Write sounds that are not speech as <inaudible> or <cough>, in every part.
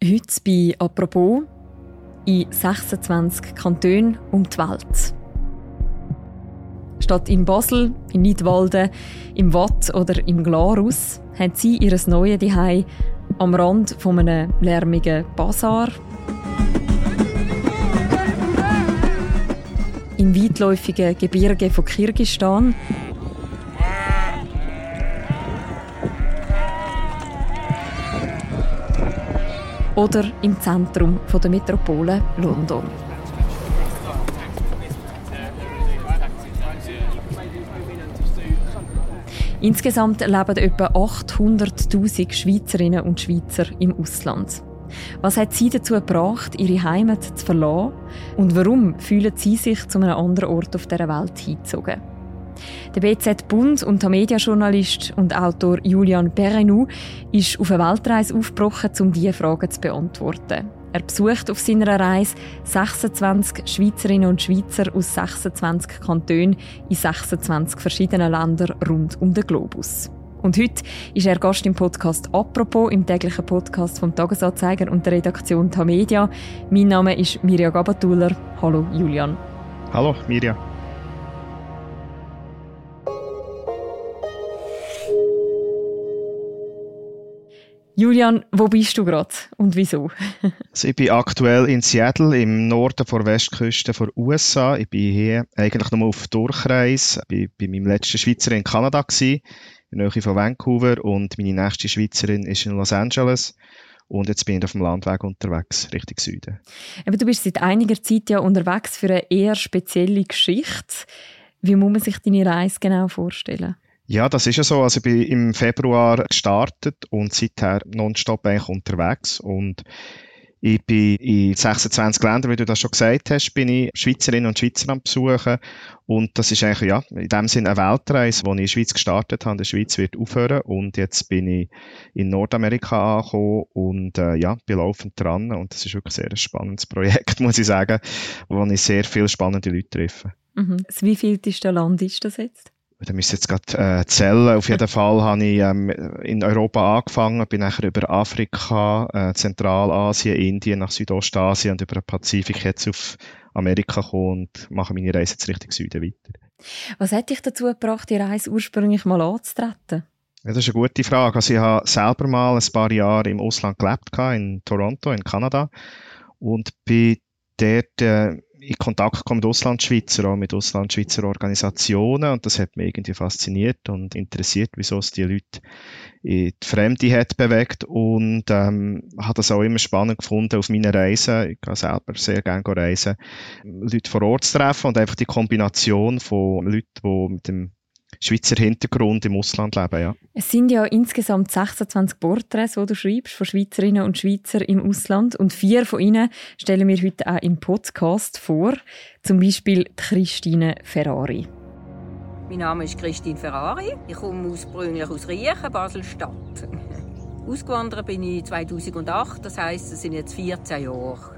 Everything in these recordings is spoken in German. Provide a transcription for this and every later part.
Heute bei «Apropos» in 26 Kantonen um die Welt. Statt in Basel, in Nidwalden, im Watt oder im Glarus haben sie ihr neues Zuhause am Rand von einem lärmigen Bazar. Im weitläufigen Gebirge von Kirgistan oder im Zentrum der Metropole London. Insgesamt leben etwa 800.000 Schweizerinnen und Schweizer im Ausland. Was hat sie dazu gebracht, ihre Heimat zu verlassen? Und warum fühlen sie sich zu einem anderen Ort auf der Welt hingezogen? Der BZ-Bund und der Mediajournalist und Autor Julian Perenou ist auf eine Weltreise aufgebrochen, um diese Fragen zu beantworten. Er besucht auf seiner Reise 26 Schweizerinnen und Schweizer aus 26 Kantonen in 26 verschiedenen Ländern rund um den Globus. Und heute ist er Gast im Podcast «Apropos», im täglichen Podcast vom Tagesanzeiger und der Redaktion Tamedia. Mein Name ist Mirja Gabatuller. Hallo Julian. Hallo Mirja. Julian, wo bist du gerade und wieso? <laughs> also ich bin aktuell in Seattle im Norden der Westküste der USA. Ich bin hier eigentlich nur auf Durchreise. Ich war bei meinem letzten Schweizer in Kanada, gewesen, in der Nähe von Vancouver und meine nächste Schweizerin ist in Los Angeles. Und jetzt bin ich auf dem Landweg unterwegs, Richtung Süden. Aber du bist seit einiger Zeit ja unterwegs für eine eher spezielle Geschichte. Wie muss man sich deine Reise genau vorstellen? Ja, das ist ja so. Also ich bin im Februar gestartet und seither nonstop eigentlich unterwegs und ich bin in 26 Ländern, wie du das schon gesagt hast, bin ich Schweizerinnen und Schweizer am besuchen. Und das ist eigentlich, ja, in dem Sinne eine Weltreise, die ich in der Schweiz gestartet habe. Die Schweiz wird aufhören. Und jetzt bin ich in Nordamerika angekommen und, äh, ja, bin laufend dran. Und das ist wirklich sehr ein spannendes Projekt, <laughs> muss ich sagen, wo ich sehr viele spannende Leute treffe. Mhm. Wie viel Land ist das jetzt? Da müsste jetzt gerade äh, zählen. Auf jeden Fall habe ich ähm, in Europa angefangen, bin nachher über Afrika, äh, Zentralasien, Indien, nach Südostasien und über den Pazifik jetzt auf Amerika gekommen und mache meine Reise jetzt Richtung Süden weiter. Was hat dich dazu gebracht, die Reise ursprünglich mal anzutreten? Ja, das ist eine gute Frage. Also ich habe selber mal ein paar Jahre im Ausland gelebt, in Toronto, in Kanada und bin dort äh, in Kontakt gekommen mit Auslandschweizer, auch mit Auslandschweizer Organisationen und das hat mich irgendwie fasziniert und interessiert, wieso es die Leute in die Fremde hat bewegt und ähm, habe das auch immer spannend gefunden auf meinen Reisen. Ich gehe selber sehr gerne reisen, Leute vor Ort zu treffen und einfach die Kombination von Leuten, die mit dem Schweizer Hintergrund im Ausland leben. Ja. Es sind ja insgesamt 26 Porträts, die du schreibst, von Schweizerinnen und Schweizern im Ausland. Und vier von ihnen stellen wir heute auch im Podcast vor. Zum Beispiel Christine Ferrari. Mein Name ist Christine Ferrari. Ich komme ursprünglich aus Riechen, Basel-Stadt. <laughs> Ausgewandert bin ich 2008, das heisst, es sind jetzt 14 Jahre.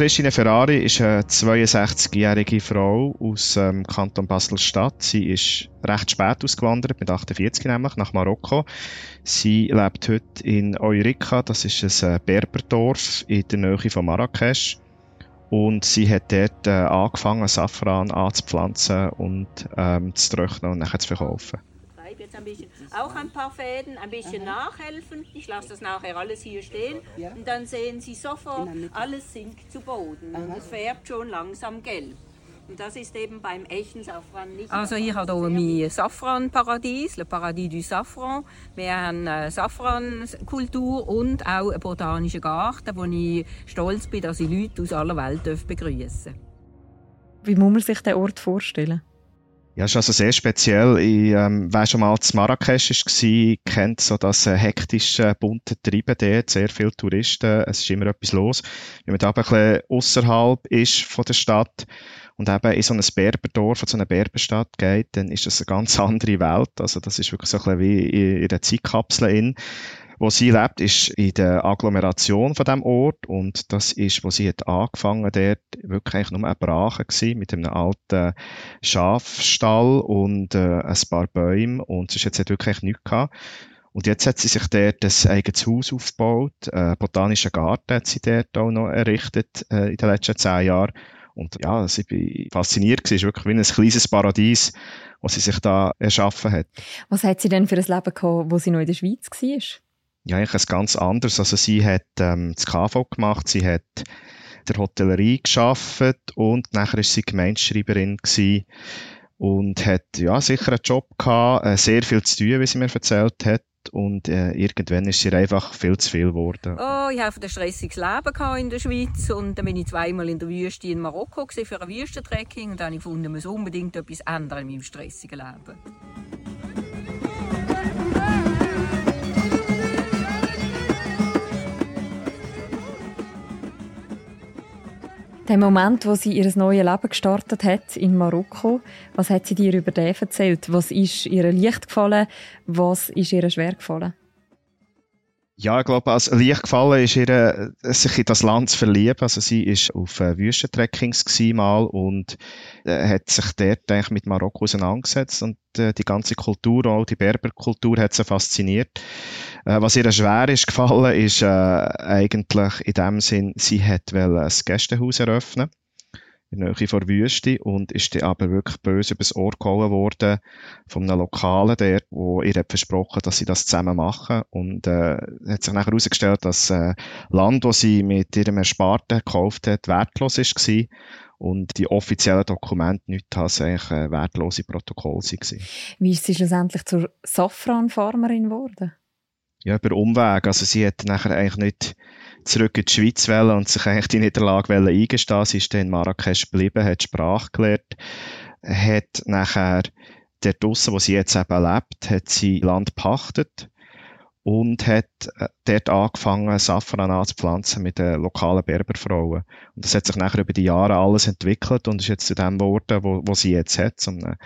Christine Ferrari ist eine 62-jährige Frau aus dem ähm, Kanton Basel-Stadt. Sie ist recht spät ausgewandert, mit 48 nämlich, nach Marokko. Sie lebt heute in Eureka, das ist ein äh, Berberdorf in der Nähe von Marrakesch. Und sie hat dort äh, angefangen, Safran anzupflanzen und ähm, zu trocknen und nachher zu verkaufen jetzt ein bisschen, auch ein paar Fäden, ein bisschen Aha. nachhelfen. Ich lasse das nachher alles hier stehen ja. und dann sehen Sie sofort, alles sinkt zu Boden Aha. und es färbt schon langsam gelb. Und das ist eben beim echten Safran nicht. Also ich habe hier mein Safranparadies, le Paradis du Safran. Wir haben eine Safrankultur und auch einen botanischen Garten, wo ich stolz bin, dass ich Leute aus aller Welt begrüßen darf. Wie muss man sich den Ort vorstellen? Ja, ist also sehr speziell. Ich, ähm, wer schon mal zu Marrakesch war, kennt so das äh, hektische, bunte Treiben dort, sehr viele Touristen, es ist immer etwas los. Wenn man da ein bisschen ausserhalb ist von der Stadt und eben in so ein Berberdorf, so eine Berberstadt geht, dann ist das eine ganz <laughs> andere Welt. Also das ist wirklich so ein bisschen wie in, in einer Zeitkapsel in. Wo sie lebt, ist in der Agglomeration von dem Ort und das ist, wo sie hat angefangen, dort wirklich nur eine Brache gewesen, mit einem alten Schafstall und äh, ein paar Bäumen und es ist jetzt wirklich nichts gehabt. Und jetzt hat sie sich dort ein eigenes Haus aufgebaut, einen botanischen Garten hat sie dort auch noch errichtet äh, in den letzten zehn Jahren. Und ja, ich bin fasziniert. Es ist wirklich wie ein kleines Paradies, was sie sich da erschaffen hat. Was hat sie denn für ein Leben gehabt, wo sie noch in der Schweiz war? Ja, eigentlich ganz anderes. Also sie hat ähm, das KV gemacht, sie hat der Hotellerie geschafft und nachher ist sie Gemeinschreiberin gewesen und hat ja sicher einen Job gehabt, äh, sehr viel zu tun, wie sie mir erzählt hat und äh, irgendwann ist sie einfach viel zu viel geworden. Oh, ich hatte ein stressiges Leben in der Schweiz und dann bin ich zweimal in der Wüste in Marokko für ein Wüstentrekking und dann habe ich gefunden, ich muss unbedingt etwas ändern in meinem stressigen Leben. Der Moment, wo sie ihr neues Leben gestartet hat in Marokko, was hat sie dir über den erzählt? Was ist ihr leicht gefallen? Was ist ihr schwer gefallen? Ja, ich glaube, als leicht gefallen ist ihr, sich in das Land zu verlieben. Also sie ist auf äh, Wüstentrekkings mal und äh, hat sich dort eigentlich mit Marokko auseinandergesetzt und äh, die ganze Kultur, auch die Berberkultur, hat sie fasziniert. Äh, was ihr schwer ist gefallen, ist äh, eigentlich in dem Sinn, sie hat ein Gästehaus eröffnen in der Nähe vor Wüste und ist dann aber wirklich böse übers Ohr gehauen worden von einem Lokalen der, wo ihr hat versprochen, dass sie das zusammen machen und äh, hat sich nachher herausgestellt, dass äh, Land, das sie mit ihrem Ersparten gekauft hat, wertlos ist gewesen und die offiziellen Dokumente nicht eigentlich äh, wertlose Protokolle waren. Wie ist sie schlussendlich zur Safranfarmerin geworden? Ja, über Umweg. Also sie hat nachher eigentlich nicht zurück in die Schweiz wollen und sich eigentlich die Niederlage eingestehen Sie ist dann in Marrakesch geblieben, hat Sprache gelernt, hat nachher dort draussen, wo sie jetzt eben lebt, hat sie Land pachtet und hat äh, dort angefangen, Safran anzupflanzen mit den lokalen Berberfrauen. Und das hat sich nachher über die Jahre alles entwickelt und ist jetzt zu dem geworden, wo, wo sie jetzt hat, so einen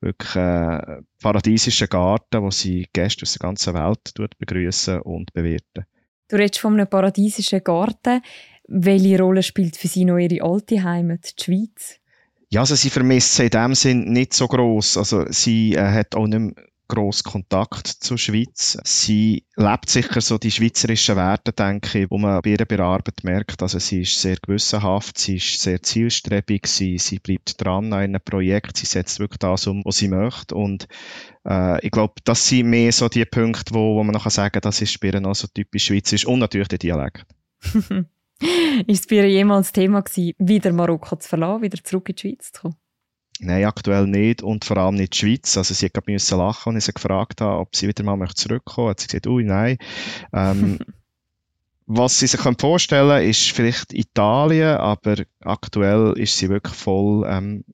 wirklich äh, paradiesischen Garten, wo sie Gäste aus der ganzen Welt begrüßen und bewirten. Du redest von einem paradiesischen Garten. Welche Rolle spielt für sie noch ihre alte Heimat, die Schweiz? Ja, also sie vermisst sie in dem Sinn nicht so groß. Also sie äh, hat auch nicht mehr gross Kontakt zur Schweiz. Sie lebt sicher so die schweizerischen Werte, denke ich, wo man bei ihrer Bearbeitung merkt. Also sie ist sehr gewissenhaft, sie ist sehr zielstrebig, sie, sie bleibt dran an einem Projekt, sie setzt wirklich das um, was sie möchte. Und äh, ich glaube, das sind mehr so die Punkte, wo, wo man noch sagen kann, das ist bei ihr noch so typisch schweizerisch und natürlich der Dialekt. <laughs> ist es bei ihr jemals Thema gewesen, wieder Marokko zu verlassen, wieder zurück in die Schweiz zu kommen? Nein, aktuell nicht und vor allem nicht die Schweiz. Also sie hat gerade müssen lachen, als ich sie gefragt habe, ob sie wieder mal zurückkommen möchte. Hat sie gesagt, ui, nein. Ähm, <laughs> was sie sich vorstellen können, ist vielleicht Italien, aber aktuell ist sie wirklich voll ähm,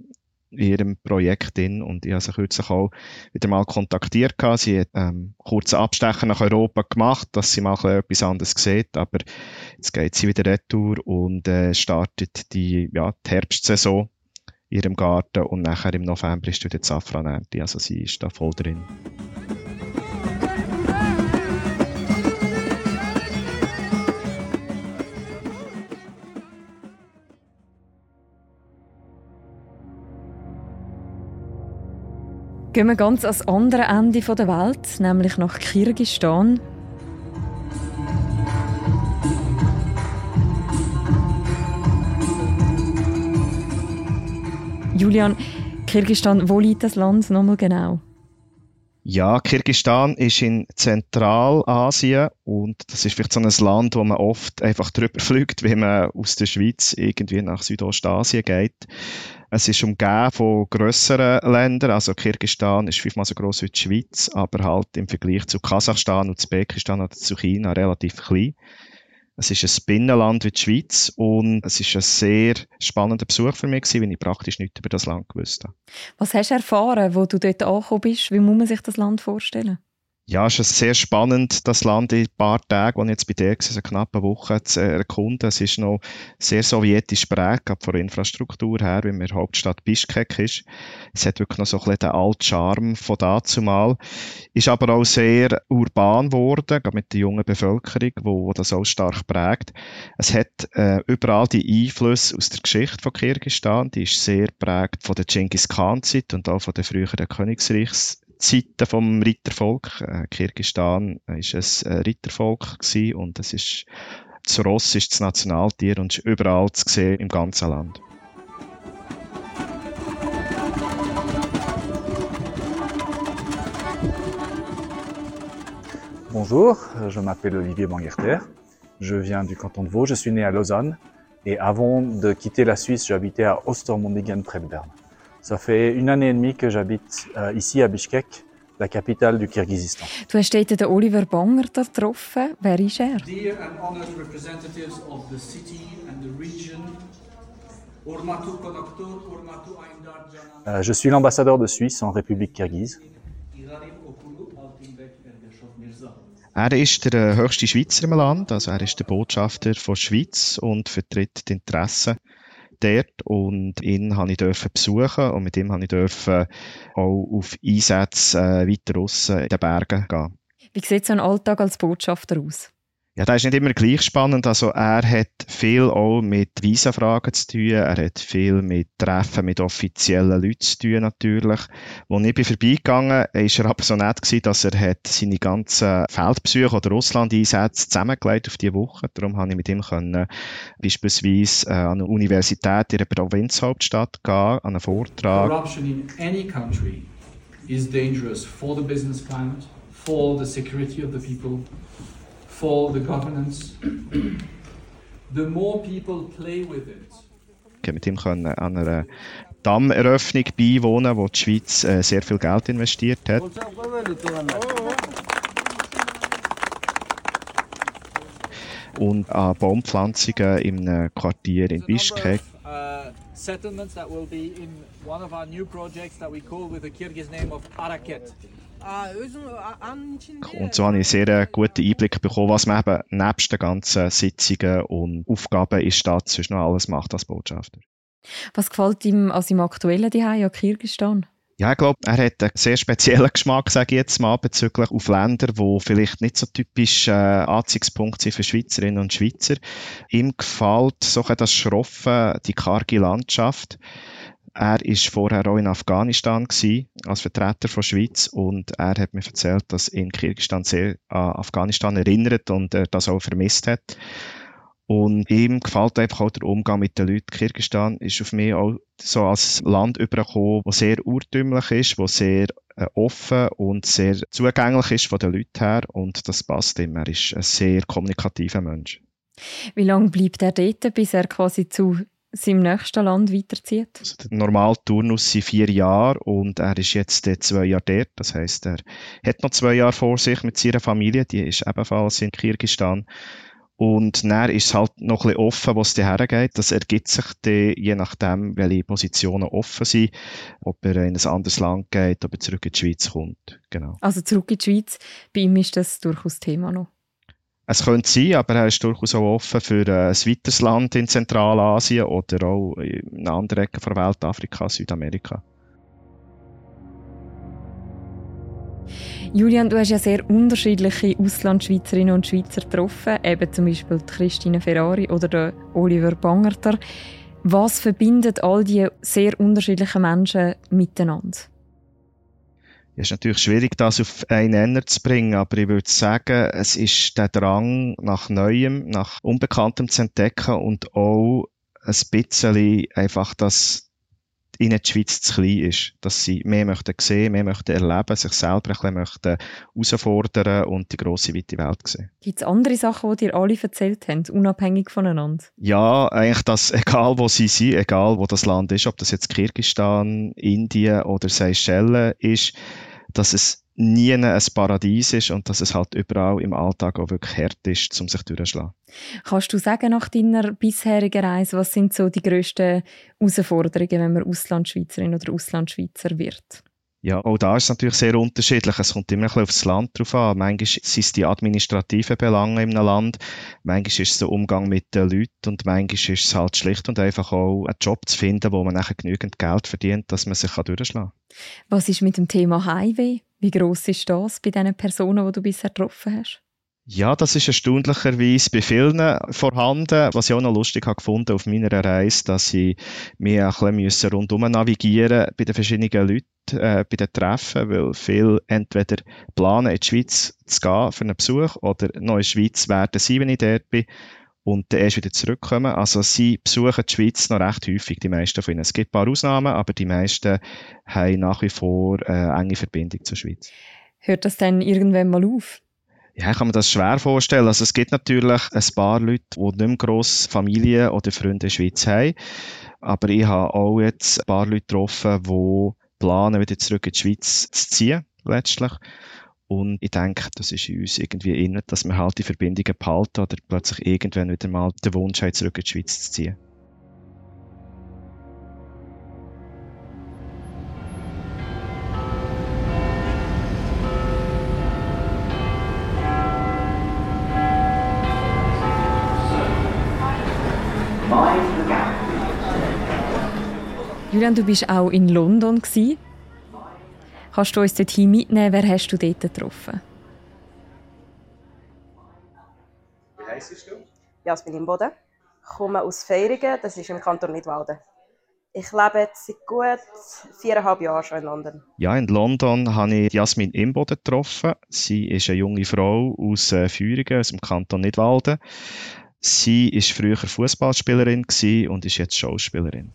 in ihrem Projekt drin und ich habe sie kürzlich auch wieder mal kontaktiert. Gehabt. Sie hat ähm, kurze Abstecher nach Europa gemacht, dass sie mal etwas anderes sieht, aber jetzt geht sie wieder retour und äh, startet die, ja, die Herbstsaison ihrem Garten und nachher im November ist wieder die Safranernte. Also sie ist da voll drin. Gehen wir ganz ans andere Ende der Welt, nämlich nach Kirgisistan. Julian, Kirgisistan, wo liegt das Land nochmal genau? Ja, Kirgisistan ist in Zentralasien und das ist vielleicht so ein Land, wo man oft einfach drüber fliegt, wenn man aus der Schweiz irgendwie nach Südostasien geht. Es ist umgeben von grösseren Ländern, also Kirgisistan ist fünfmal so groß wie die Schweiz, aber halt im Vergleich zu Kasachstan, und Usbekistan oder zu China relativ klein. Es ist ein Binnenland wie die Schweiz und es ist ein sehr spannender Besuch für mich, weil ich praktisch nichts über das Land gewusst habe. Was hast du erfahren, wo du dort angekommen bist? Wie muss man sich das Land vorstellen? Ja, es ist sehr spannend, das Land in ein paar Tagen, als ich jetzt bei dir war, eine knappe Woche zu erkunden. Es ist noch sehr sowjetisch prägt, von der Infrastruktur her, wie mir Hauptstadt Bischkek ist. Es hat wirklich noch so ein bisschen den alten Charme von dazumal. Ist aber auch sehr urban geworden, gerade mit der jungen Bevölkerung, wo, wo das auch stark prägt. Es hat äh, überall die Einflüsse aus der Geschichte von Kirgisistan, die ist sehr prägt von der Genghis Khan-Zeit und auch von der früheren Königsreichs Zeiten vom Rittervolk. Äh, Kirgistan ist ein äh, Rittervolk und es ist das Ross ist das Nationaltier und ist überall zu sehen im ganzen Land. Bonjour, je m'appelle Olivier Bangerter. Je viens du canton de Vaud, je suis né à Lausanne. Et avant de quitter la Suisse, j'habitais à Ostermundigen près de Berne. Ça fait une année et demie que j'habite äh, ici à Bishkek, la capitale du Kirghizistan. Du hast dort den Oliver Banger getroffen. Wer ist er? Dear and honored representatives of the city and the region, Euh, je suis l'ambassadeur de Suisse en République kirghize. Er ist der äh, höchste Schweizer im Land, also er ist der Botschafter von der Schweiz und vertritt die Interessen dort und ihn habe ich dürfen besuchen und mit ihm habe ich dürfen auch auf Einsätze äh, weiter aussen in den Bergen gehen. Wie sieht so ein Alltag als Botschafter aus? Ja, das ist nicht immer gleich spannend. Also er hat viel auch mit Visafragen zu tun. Er hat viel mit Treffen mit offiziellen Leuten zu tun natürlich. Als ich bin vorbeigegangen bin, war er aber so nett gewesen, dass er hat seine ganzen Feldbesuche oder Russland-Einsätze zusammengelegt auf diese Woche. Darum konnte ich mit ihm können, beispielsweise äh, an eine Universität in der Provinzhauptstadt gehen, an einen Vortrag. Corruption in any country is dangerous for the business climate, for the security of the people, for the governance. the more people play with it, konnte mit ihm können an einer Dammeröffnung beiwohnen, wo die Schweiz äh, sehr viel Geld investiert hat. Und an Baumpflanzungen einem Quartier in Bischkek. uh, settlements that will be in one of our new projects that we call with the Kyrgyz name of Araket. Und so habe ich einen sehr guten Einblick bekommen, was man eben nebst den ganzen Sitzungen und Aufgaben in der Stadt sonst noch alles macht als Botschafter. Was gefällt ihm an seinem aktuellen Zuhause an Kirgisistan? Ja, ich glaube, er hat einen sehr speziellen Geschmack, sage ich jetzt mal, bezüglich auf Länder, wo vielleicht nicht so typisch äh, Anziehungspunkt sind für Schweizerinnen und Schweizer. Ihm gefällt so ein das Schroffe, die karge Landschaft. Er ist vorher auch in Afghanistan gewesen, als Vertreter von Schweiz und er hat mir erzählt, dass ihn Kirgisistan sehr an Afghanistan erinnert und er das auch vermisst hat. Und ihm gefällt einfach auch der Umgang mit den Leuten. Kirgisistan ist auf mich auch so als Land übergekommen, das sehr urtümlich ist, das sehr äh, offen und sehr zugänglich ist von den Leuten her. Und das passt ihm. Er ist ein sehr kommunikativer Mensch. Wie lange bleibt er dort, bis er quasi zu seinem nächsten Land weiterzieht? Also der normale Turnus sind vier Jahre und er ist jetzt äh, zwei Jahre dort. Das heißt, er hat noch zwei Jahre vor sich mit seiner Familie. Die ist ebenfalls in Kirgisistan. Und dann ist es halt noch ein bisschen offen, wo es hergeht. Das ergibt sich dann, je nachdem, welche Positionen offen sind, ob er in ein anderes Land geht, ob er zurück in die Schweiz kommt. Genau. Also zurück in die Schweiz, bei ihm ist das durchaus Thema noch. Es könnte sein, aber er ist durchaus auch offen für äh, ein weiteres Land in Zentralasien oder auch in anderen Ecke der Welt, Afrika, Südamerika. Julian, du hast ja sehr unterschiedliche Auslandschweizerinnen und Schweizer getroffen, eben zum Beispiel Christine Ferrari oder der Oliver Bangerter. Was verbindet all diese sehr unterschiedlichen Menschen miteinander? Es ist natürlich schwierig, das auf einen Nenner zu bringen, aber ich würde sagen, es ist der Drang nach Neuem, nach Unbekanntem zu entdecken und auch ein bisschen einfach, dass ihnen die Schweiz zu klein ist. Dass sie mehr möchten sehen, mehr möchten erleben, sich selber ein bisschen möchten herausfordern und die grosse, weite Welt sehen. Gibt es andere Sachen, die dir alle erzählt haben, unabhängig voneinander? Ja, eigentlich, dass <laughs> egal wo sie sind, egal wo das Land ist, ob das jetzt Kirgisistan, Indien oder Seychellen ist, dass es nie ein Paradies ist und dass es halt überall im Alltag auch wirklich hart ist, um sich durchzuschlagen. Kannst du sagen, nach deiner bisherigen Reise, was sind so die grössten Herausforderungen, wenn man Auslandschweizerin oder Auslandschweizer wird? Ja, auch da ist es natürlich sehr unterschiedlich. Es kommt immer ein bisschen aufs Land drauf an. Manchmal sind es die administrativen Belange in einem Land, manchmal ist es der Umgang mit den Leuten und manchmal ist es halt schlicht und einfach auch einen Job zu finden, wo man nachher genügend Geld verdient, dass man sich durchschlagen kann. Was ist mit dem Thema Highway? Wie gross ist das bei den Personen, die du bisher getroffen hast? Ja, das ist erstaunlicherweise bei vielen vorhanden. Was ich auch noch lustig habe gefunden auf meiner Reise, dass ich mich ein bisschen rundum navigieren bei den verschiedenen Leuten, äh, bei den Treffen, weil viele entweder planen, in die Schweiz zu gehen für einen Besuch oder noch in der Schweiz werden sie, wenn ich dort bin und dann erst wieder zurückkommen. Also sie besuchen die Schweiz noch recht häufig, die meisten von ihnen. Es gibt ein paar Ausnahmen, aber die meisten haben nach wie vor eine enge Verbindung zur Schweiz. Hört das dann irgendwann mal auf? Ja, ich kann mir das schwer vorstellen. Also es gibt natürlich ein paar Leute, die nicht mehr grosse Familie oder Freunde in der Schweiz haben. Aber ich habe auch jetzt ein paar Leute getroffen, die planen, wieder zurück in die Schweiz zu ziehen, letztlich. Und ich denke, das ist in uns irgendwie innen, dass wir halt die Verbindungen behalten oder plötzlich irgendwann wieder mal den Wunsch haben, zurück in die Schweiz zu ziehen. Julian, du bist auch in London. Gewesen. Kannst du uns dorthin mitnehmen? Wer hast du dort getroffen? Wie heisst du? Jasmin Imboden. Ich komme aus Feiringen, das ist im Kanton Nidwalden. Ich lebe jetzt seit gut viereinhalb Jahren schon in London. Ja, in London habe ich Jasmin Imboden getroffen. Sie ist eine junge Frau aus äh, Führingen, aus dem Kanton Nidwalden. Sie war früher Fußballspielerin und ist jetzt Schauspielerin.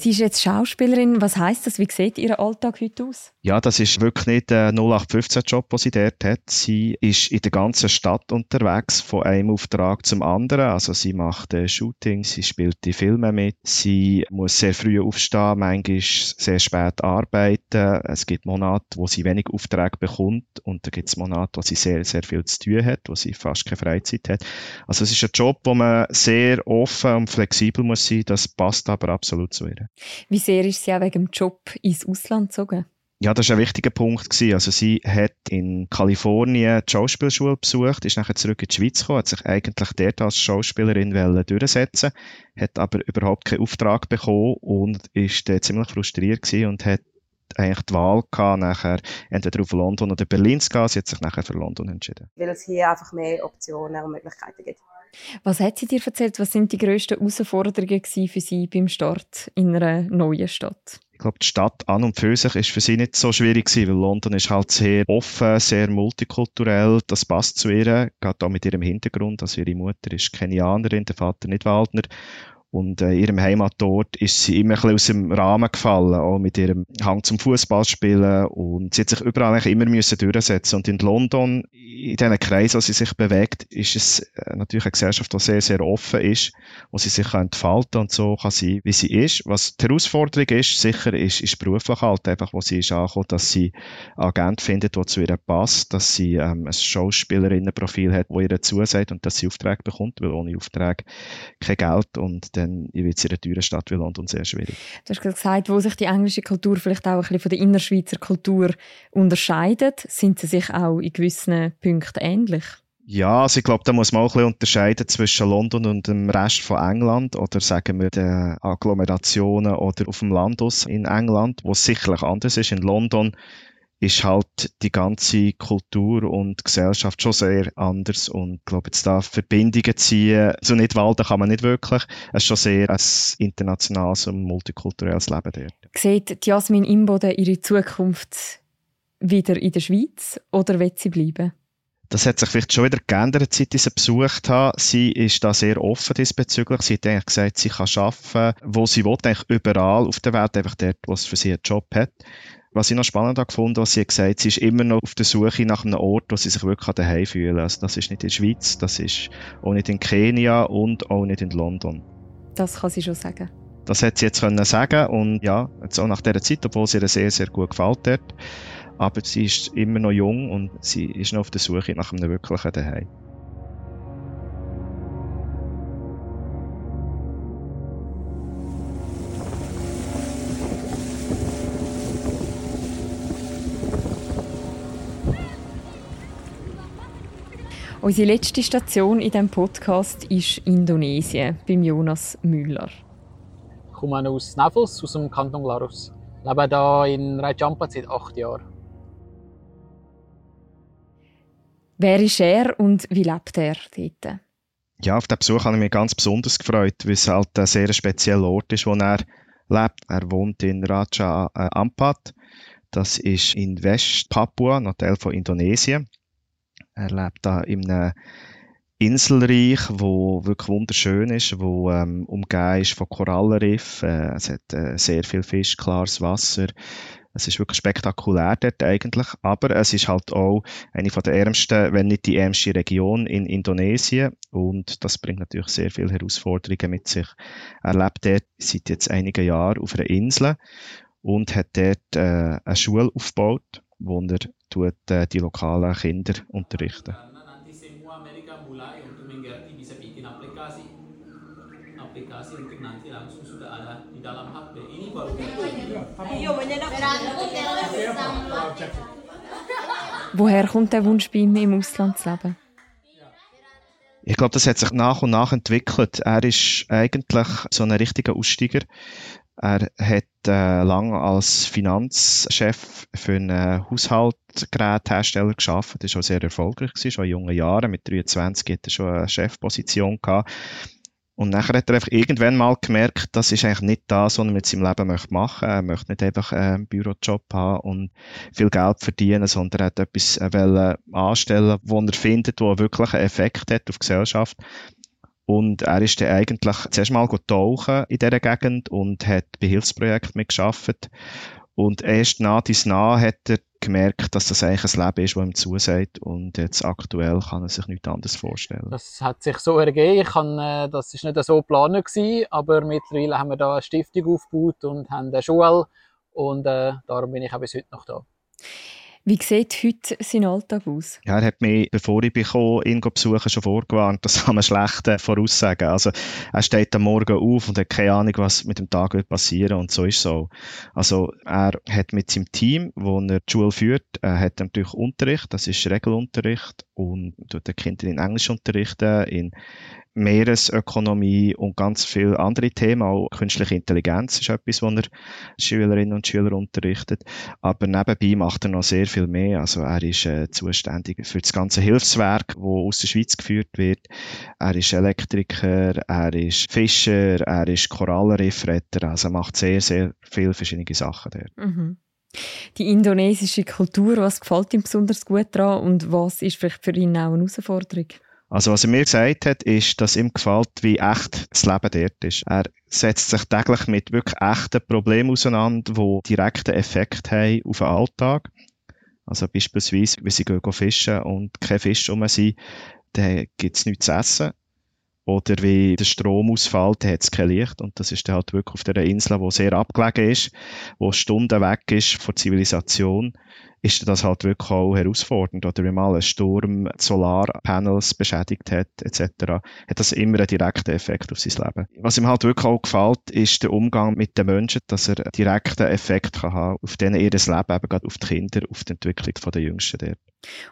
Sie ist jetzt Schauspielerin. Was heißt das? Wie sieht Ihr Alltag heute aus? Ja, das ist wirklich nicht der 0815-Job, den sie dort hat. Sie ist in der ganzen Stadt unterwegs, von einem Auftrag zum anderen. Also sie macht äh, Shootings, sie spielt die Filme mit, sie muss sehr früh aufstehen, manchmal sehr spät arbeiten. Es gibt Monate, wo sie wenig Aufträge bekommt und dann gibt es Monate, wo sie sehr, sehr viel zu tun hat, wo sie fast keine Freizeit hat. Also es ist ein Job, wo man sehr offen und flexibel muss sein. Das passt aber absolut zu ihr. Wie sehr ist sie auch wegen dem Job ins Ausland gezogen? Ja, das war ein wichtiger Punkt. Gewesen. Also sie hat in Kalifornien die Schauspielschule besucht, ist nachher zurück in die Schweiz gekommen, hat sich eigentlich dort als Schauspielerin durchsetzen hat aber überhaupt keinen Auftrag bekommen und ist ziemlich frustriert gewesen und hat eigentlich die Wahl gehabt, nachher entweder auf London oder Berlin zu gehen. Sie hat sich nachher für London entschieden. Weil es hier einfach mehr Optionen und Möglichkeiten gibt. Was hat sie dir erzählt? Was sind die grössten Herausforderungen für sie beim Start in einer neuen Stadt? Ich glaube, die Stadt an und für sich ist für sie nicht so schwierig gewesen, weil London ist halt sehr offen, sehr multikulturell. Das passt zu ihr, gerade auch mit ihrem Hintergrund. Also ihre Mutter ist Kenianerin, der Vater nicht Waldner. Und äh, ihrem Heimatort ist sie immer ein bisschen aus dem Rahmen gefallen, auch mit ihrem Hang zum Fußballspielen. Und sie hat sich überall eigentlich immer müssen durchsetzen. Und in London, in diesen Kreisen, wo sie sich bewegt, ist es äh, natürlich eine Gesellschaft, die sehr, sehr offen ist, wo sie sich entfalten und so kann sein, wie sie ist. Was die Herausforderung ist, sicher ist, ist beruflich halt einfach, wo sie ist angekommen, dass sie einen Agent findet, der zu ihr passt, dass sie ähm, ein Schauspielerinnenprofil hat, wo ihr zusagt und dass sie Aufträge bekommt, weil ohne Aufträge kein Geld und dann wird es in einer teuren Stadt wie London sehr schwierig. Du hast gesagt, wo sich die englische Kultur vielleicht auch ein bisschen von der Innerschweizer Kultur unterscheidet, sind sie sich auch in gewissen Punkten ähnlich? Ja, also ich glaube, da muss man auch ein bisschen unterscheiden zwischen London und dem Rest von England oder sagen wir den Agglomerationen oder auf dem Land in England, wo es sicherlich anders ist. In London ist halt die ganze Kultur und Gesellschaft schon sehr anders und ich glaube jetzt da Verbindungen ziehen, so nicht walden kann man nicht wirklich. Es ist schon sehr ein internationales und multikulturelles Leben dort. Sieht Jasmin Imboden ihre Zukunft wieder in der Schweiz oder wird sie bleiben? Das hat sich vielleicht schon wieder geändert, seit ich sie besucht habe. Sie ist da sehr offen diesbezüglich. Sie hat eigentlich gesagt, sie kann arbeiten, wo sie will, eigentlich überall auf der Welt, einfach dort, wo es für sie einen Job hat. Was ich noch spannend habe gefunden, was sie gesagt hat, sie ist immer noch auf der Suche nach einem Ort, wo sie sich wirklich daheim fühlen Also das ist nicht in der Schweiz, das ist auch nicht in Kenia und auch nicht in London. Das kann sie schon sagen. Das hat sie jetzt können sagen und ja, jetzt auch nach dieser Zeit, obwohl sie ihr sehr, sehr gut gefällt dort. Aber sie ist immer noch jung und sie ist noch auf der Suche nach einem wirklichen Daheim. Unsere letzte Station in diesem Podcast ist Indonesien, beim Jonas Müller. komme aus Nevels, aus dem Kanton Glarus. Ich lebe hier in Rajampa seit acht Jahren. Wer ist er und wie lebt er dort? Ja, auf den Besuch habe ich mich ganz besonders gefreut, weil es halt ein sehr spezieller Ort ist, wo er lebt. Er wohnt in Raja Ampat. Das ist in West-Papua, ein Teil von Indonesien. Er lebt da in einem Inselreich, wo wirklich wunderschön ist, wo ähm, umgeben ist von Korallenriffen. Äh, es hat äh, sehr viel Fisch, klares Wasser. Es ist wirklich spektakulär dort eigentlich, aber es ist halt auch eine von der ärmsten, wenn nicht die ärmste Region in Indonesien und das bringt natürlich sehr viele Herausforderungen mit sich. Er lebt dort seit jetzt einigen Jahren auf einer Insel und hat dort äh, eine Schule aufgebaut, wo er tut, äh, die lokalen Kinder unterrichten. aplikasi untuk nanti langsung sudah ada di dalam HP. Ini baru Woher kommt der Wunsch bei ihm, im Ausland zu leben? Ich glaube, das hat sich nach und nach entwickelt. Er ist eigentlich so ein richtiger Aussteiger. Er hat äh, lange als Finanzchef für einen Haushaltsgeräthersteller geschafft. Er war auch sehr erfolgreich, schon in jungen Jahren. Mit 23 hatte er schon eine Chefposition gehabt. Und nachher hat er einfach irgendwann mal gemerkt, das ist eigentlich nicht das, was er mit seinem Leben möchte machen. Er möchte nicht einfach einen Bürojob haben und viel Geld verdienen, sondern er hat etwas äh, anstellen, wo er findet, wo wirklich einen Effekt hat auf die Gesellschaft. Und er ist dann eigentlich zuerst mal tauchen in dieser Gegend und hat bei Hilfsprojekten mitgearbeitet. Und erst nach dies nach hat er gemerkt, dass das eigentlich ein Leben ist, das ihm zusagt und jetzt aktuell kann er sich nichts anderes vorstellen. Das hat sich so ergeben. Ich kann, äh, das ist nicht so geplant gewesen, aber mittlerweile haben wir da eine Stiftung aufgebaut und haben eine Schule und äh, darum bin ich auch bis heute noch da. Wie sieht heute sein Alltag aus? Ja, er hat mich, bevor ich bekomme, ihn besuchen, schon vorgewarnt. Das kann man schlecht voraussagen. Also, er steht am Morgen auf und hat keine Ahnung, was mit dem Tag wird passieren und so ist es so. Also, er hat mit seinem Team, wo er die Schule führt, er hat natürlich Unterricht, das ist Regelunterricht und tut die Kinder in Englisch unterrichten, in Meeresökonomie und ganz viele andere Themen. Auch künstliche Intelligenz ist etwas, was er Schülerinnen und Schüler unterrichtet. Aber nebenbei macht er noch sehr viel mehr. Also er ist äh, zuständig für das ganze Hilfswerk, das aus der Schweiz geführt wird. Er ist Elektriker, er ist Fischer, er ist Korallenriffretter. Also er macht sehr, sehr viele verschiedene Sachen dort. Mhm. Die indonesische Kultur, was gefällt ihm besonders gut daran und was ist vielleicht für ihn auch eine Herausforderung? Also was er mir gesagt hat, ist, dass ihm gefällt, wie echt das Leben dort ist. Er setzt sich täglich mit wirklich echten Problemen auseinander, die direkten Effekt haben auf den Alltag. Also beispielsweise, wenn sie gehen fischen und kein Fisch um sind, dann gibt es nichts zu essen. Oder wie der Strom ausfällt, hat es kein Licht. Und das ist dann halt wirklich auf der Insel, die sehr abgelegen ist, wo Stunden weg ist von Zivilisation ist das halt wirklich auch herausfordernd. Oder wenn mal ein Sturm Solarpanels beschädigt hat, etc., hat das immer einen direkten Effekt auf sein Leben. Was ihm halt wirklich auch gefällt, ist der Umgang mit den Menschen, dass er einen direkten Effekt kann haben auf denen ihr Leben, eben gerade auf die Kinder, auf die Entwicklung der Jüngsten dort.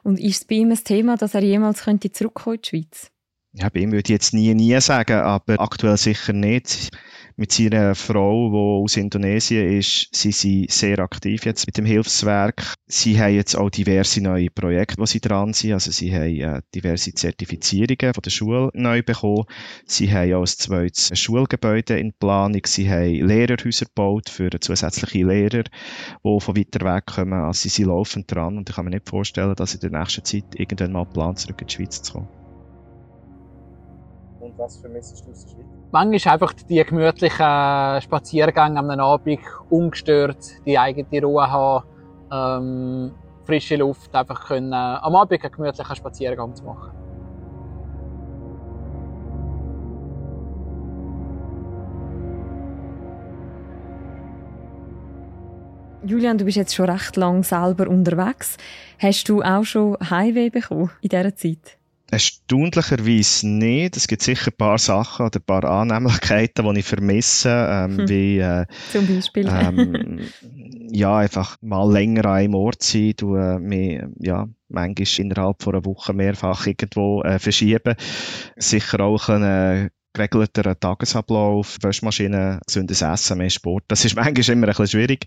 Und ist es bei ihm ein Thema, dass er jemals könnte in die Schweiz? Ja, bei ihm würde ich jetzt nie, nie sagen, aber aktuell sicher nicht mit seiner Frau, die aus Indonesien ist, sind sie sehr aktiv jetzt mit dem Hilfswerk. Sie haben jetzt auch diverse neue Projekte, wo sie dran sind. Also sie haben äh, diverse Zertifizierungen von der Schule neu bekommen. Sie haben auch ein zweites Schulgebäude in Planung. Sie haben Lehrerhäuser gebaut für zusätzliche Lehrer, die von weiter weg kommen. Also sie sind laufend dran und ich kann mir nicht vorstellen, dass in der nächsten Zeit irgendwann mal plant, zurück in die Schweiz zu kommen. Und was vermisst du Schweiz? Manchmal einfach die gemütlichen Spaziergänge am Abend, ungestört, die eigene Ruhe haben, ähm, frische Luft, einfach können, am Abend einen gemütlichen Spaziergang zu machen. Julian, du bist jetzt schon recht lang selber unterwegs. Hast du auch schon Highway bekommen in dieser Zeit? Erstaunlicherweise nicht. Es gibt sicher ein paar Sachen oder ein paar Annehmlichkeiten, die ich vermisse, ähm, hm. wie äh, zum Beispiel ähm, <laughs> ja einfach mal länger an einem Ort sein, du äh, mich, ja manchmal innerhalb von einer Woche mehrfach irgendwo äh, verschieben. Sicher auch können geregelter Tagesablauf, Waschmaschine, gesundes Essen, mehr Sport. Das ist <laughs> manchmal immer ein bisschen schwierig.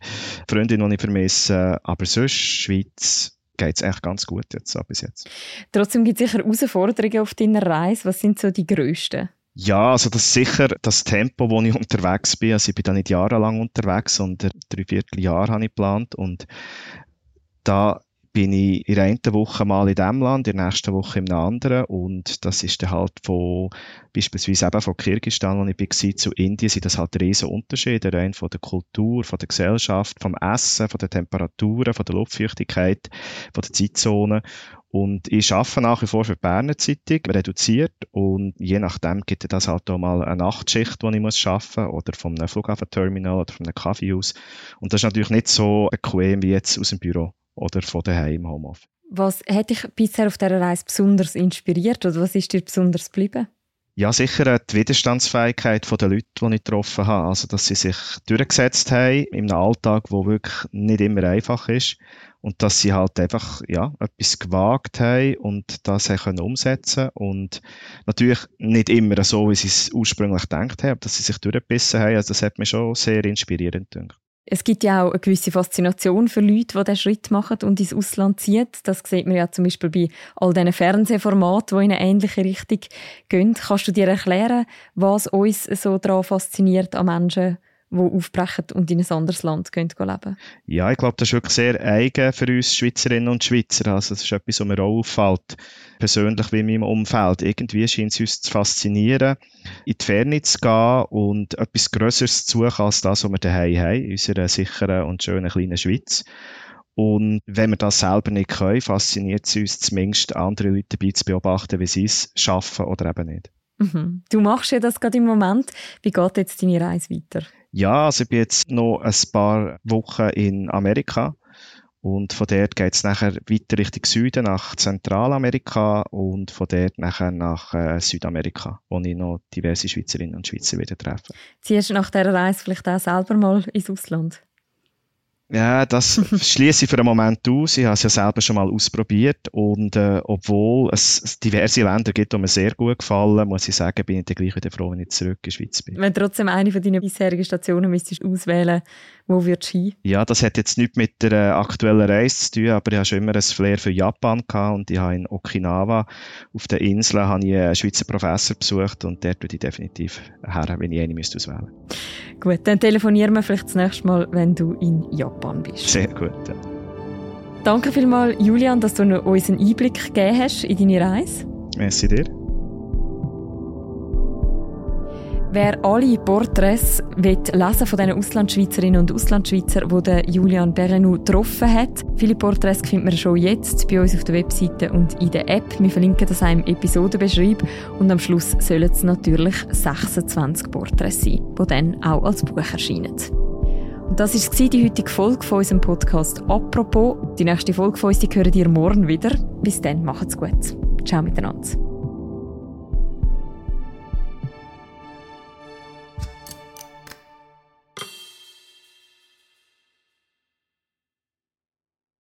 Freundin, die ich vermisse. Aber sonst, Schweiz, geht es eigentlich ganz gut jetzt, bis jetzt. Trotzdem gibt es sicher Herausforderungen auf deiner Reise. Was sind so die grössten? Ja, also das ist sicher das Tempo, wo ich unterwegs bin. Also ich bin da nicht jahrelang unterwegs, sondern drei Vierteljahr habe ich geplant und da bin ich in der einen Woche mal in diesem Land, in der nächsten Woche in einem anderen. Und das ist dann halt von, beispielsweise eben von Kirgisistan, wo ich war, zu Indien, sind das halt riesen Unterschiede, rein von der Kultur, von der Gesellschaft, vom Essen, von den Temperaturen, von der Luftfeuchtigkeit, von der Zeitzone. Und ich arbeite nach wie vor für die Berner Zeitung, reduziert. Und je nachdem gibt es halt auch mal eine Nachtschicht, die ich muss arbeiten muss, oder vom Flughafenterminal oder von einem Kaffee aus. Und das ist natürlich nicht so bequem wie jetzt aus dem Büro oder von daheim Homeoffice. Was hat dich bisher auf dieser Reise besonders inspiriert oder was ist dir besonders geblieben? Ja, sicher die Widerstandsfähigkeit der Leute, die ich getroffen habe. Also, dass sie sich durchgesetzt haben in einem Alltag, der wirklich nicht immer einfach ist. Und dass sie halt einfach, ja, etwas gewagt haben und das haben können umsetzen Und natürlich nicht immer so, wie sie es ursprünglich gedacht haben, aber dass sie sich durchgebissen haben. Also, das hat mich schon sehr inspirierend gedacht. Es gibt ja auch eine gewisse Faszination für Leute, die diesen Schritt machen und ins Ausland ziehen. Das sieht man ja zum Beispiel bei all diesen Fernsehformaten, die in eine ähnliche Richtung gehen. Kannst du dir erklären, was uns so daran fasziniert an Menschen, die aufbrechen und in ein anderes Land gehen, leben Ja, ich glaube, das ist wirklich sehr eigen für uns Schweizerinnen und Schweizer. Also, das ist etwas, was mir auch auffällt, persönlich wie in meinem Umfeld. Irgendwie scheint es uns zu faszinieren, in die Ferne zu gehen und etwas Größeres zu suchen als das, was wir daheim haben, in unserer sicheren und schönen kleinen Schweiz. Und wenn wir das selber nicht können, fasziniert es uns zumindest, andere Leute dabei zu beobachten, wie sie es schaffen oder eben nicht. Mhm. Du machst ja das gerade im Moment. Wie geht jetzt deine Reise weiter? Ja, also ich bin jetzt noch ein paar Wochen in Amerika und von dort geht es nachher weiter Richtung Süden nach Zentralamerika und von dort nachher nach äh, Südamerika, wo ich noch diverse Schweizerinnen und Schweizer wieder treffe. Ziehst du nach dieser Reise vielleicht auch selber mal ins Ausland? Ja, das <laughs> schließe ich für einen Moment aus. Ich habe es ja selber schon mal ausprobiert und äh, obwohl es diverse Länder gibt, die mir sehr gut gefallen, muss ich sagen, bin ich dann gleich wieder froh, wenn ich zurück in die Schweiz bin. Wenn trotzdem eine von deinen bisherigen Stationen müsstest auswählen, wo würdest du hin? Ja, das hat jetzt nichts mit der äh, aktuellen Reise zu tun, aber ich habe schon immer ein Flair für Japan gehabt und ich habe in Okinawa auf der Insel habe ich einen Schweizer Professor besucht und dort würde ich definitiv her, wenn ich eine müsste auswählen. Gut, dann telefonieren wir vielleicht das nächste Mal, wenn du in Japan Japan bist. Sehr gut. Ja. Danke vielmals, Julian, dass du uns einen Einblick gegeben hast in deine Reise. Merci dir. Wer alle Porträts lesen von diesen Auslandschweizerinnen und Auslandschweizer, die Julian Berenou getroffen hat, viele Porträts findet man schon jetzt bei uns auf der Webseite und in der App. Wir verlinken das auch im Episodenbeschreib und am Schluss sollen es natürlich 26 Porträts sein, die dann auch als Buch erscheinen. Und das war die heutige Folge von unserem Podcast «Apropos». Die nächste Folge von uns die hören ihr morgen wieder. Bis dann, macht's gut. Ciao miteinander.